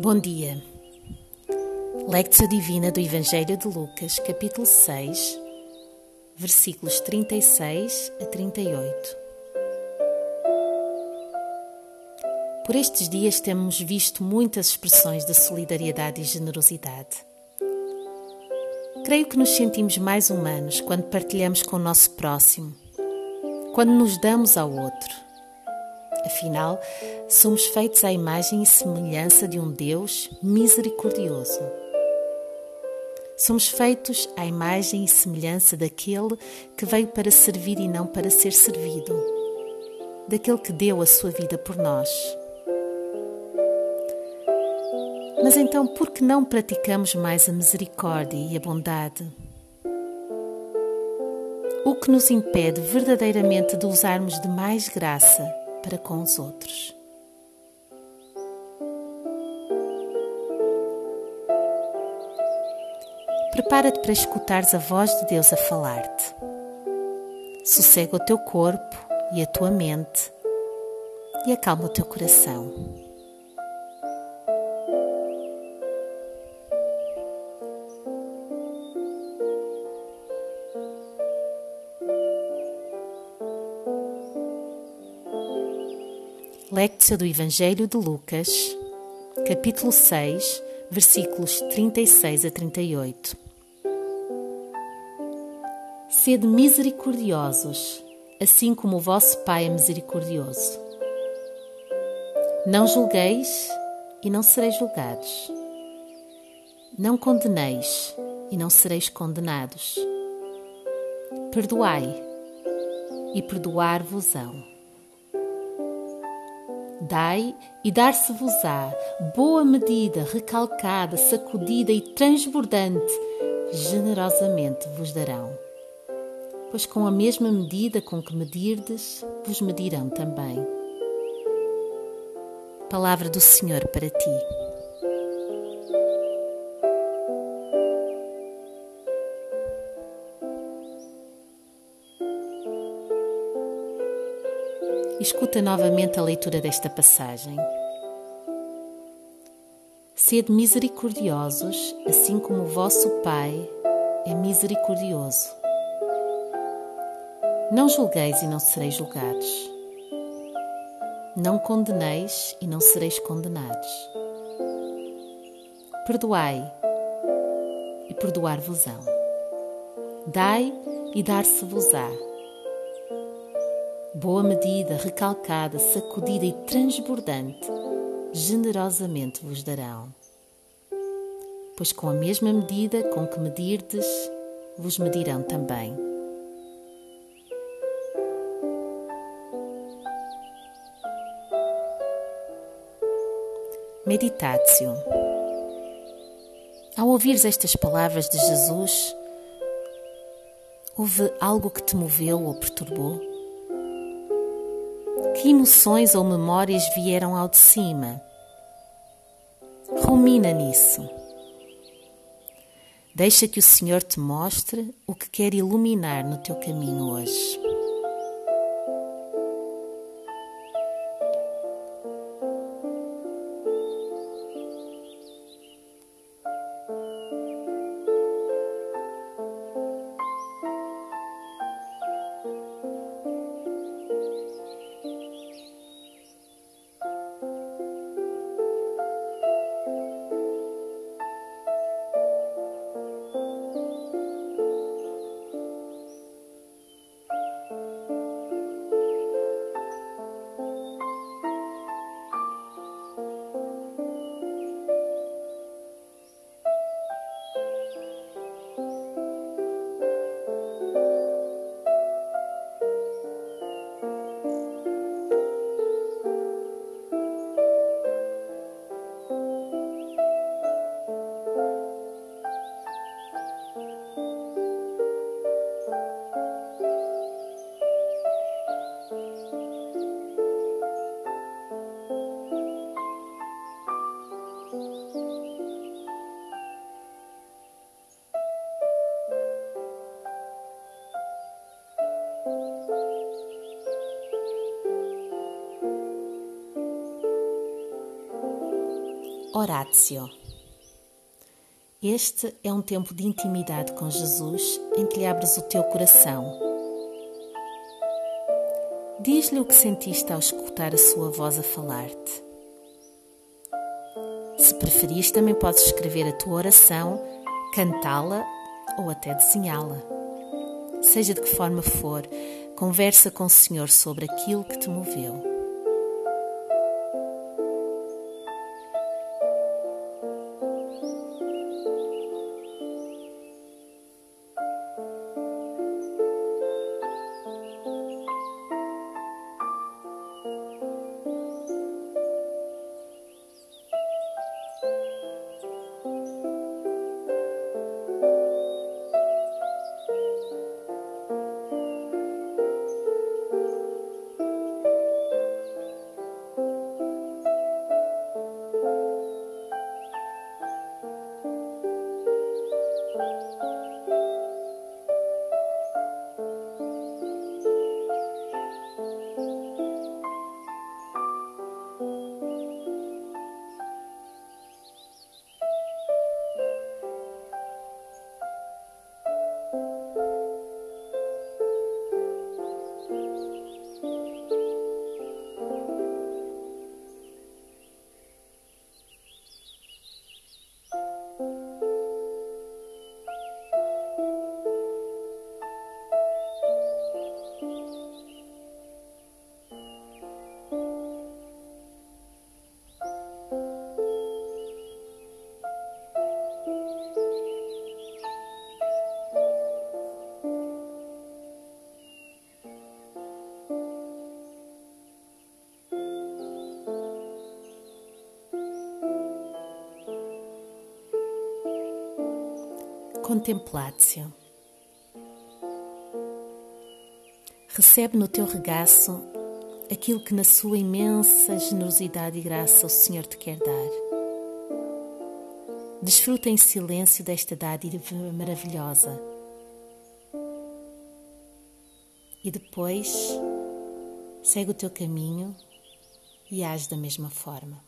Bom dia. Lectio Divina do Evangelho de Lucas, capítulo 6, versículos 36 a 38. Por estes dias temos visto muitas expressões de solidariedade e generosidade. Creio que nos sentimos mais humanos quando partilhamos com o nosso próximo, quando nos damos ao outro Afinal, somos feitos à imagem e semelhança de um Deus misericordioso. Somos feitos à imagem e semelhança daquele que veio para servir e não para ser servido, daquele que deu a sua vida por nós. Mas então, por que não praticamos mais a misericórdia e a bondade? O que nos impede verdadeiramente de usarmos de mais graça para com os outros. Prepara-te para escutares a voz de Deus a falar-te. Sossega o teu corpo e a tua mente e acalma o teu coração. Lectio do Evangelho de Lucas, capítulo 6, versículos 36 a 38. Sede misericordiosos, assim como o vosso Pai é misericordioso. Não julgueis e não sereis julgados. Não condeneis e não sereis condenados. Perdoai e perdoar-vos-ão. Dai e dar-se-vos-á, boa medida, recalcada, sacudida e transbordante, generosamente vos darão. Pois com a mesma medida com que medirdes, vos medirão também. Palavra do Senhor para ti. Escuta novamente a leitura desta passagem. Sede misericordiosos, assim como o vosso Pai é misericordioso. Não julgueis e não sereis julgados. Não condeneis e não sereis condenados. Perdoai e perdoar-vos-ão. Dai e dar-se-vos-á boa medida, recalcada, sacudida e transbordante, generosamente vos darão. Pois com a mesma medida com que medirdes, vos medirão também. Meditatio. Ao ouvires estas palavras de Jesus, houve algo que te moveu ou perturbou? Que emoções ou memórias vieram ao de cima? Rumina nisso. Deixa que o Senhor te mostre o que quer iluminar no teu caminho hoje. Oratio. Este é um tempo de intimidade com Jesus em que lhe abres o teu coração. Diz-lhe o que sentiste ao escutar a sua voz a falar-te. Se preferis, também podes escrever a tua oração, cantá-la ou até desenhá-la. Seja de que forma for, conversa com o Senhor sobre aquilo que te moveu. Contemplatio. Recebe no teu regaço aquilo que na sua imensa generosidade e graça o Senhor te quer dar. Desfruta em silêncio desta dádiva maravilhosa. E depois segue o teu caminho e age da mesma forma.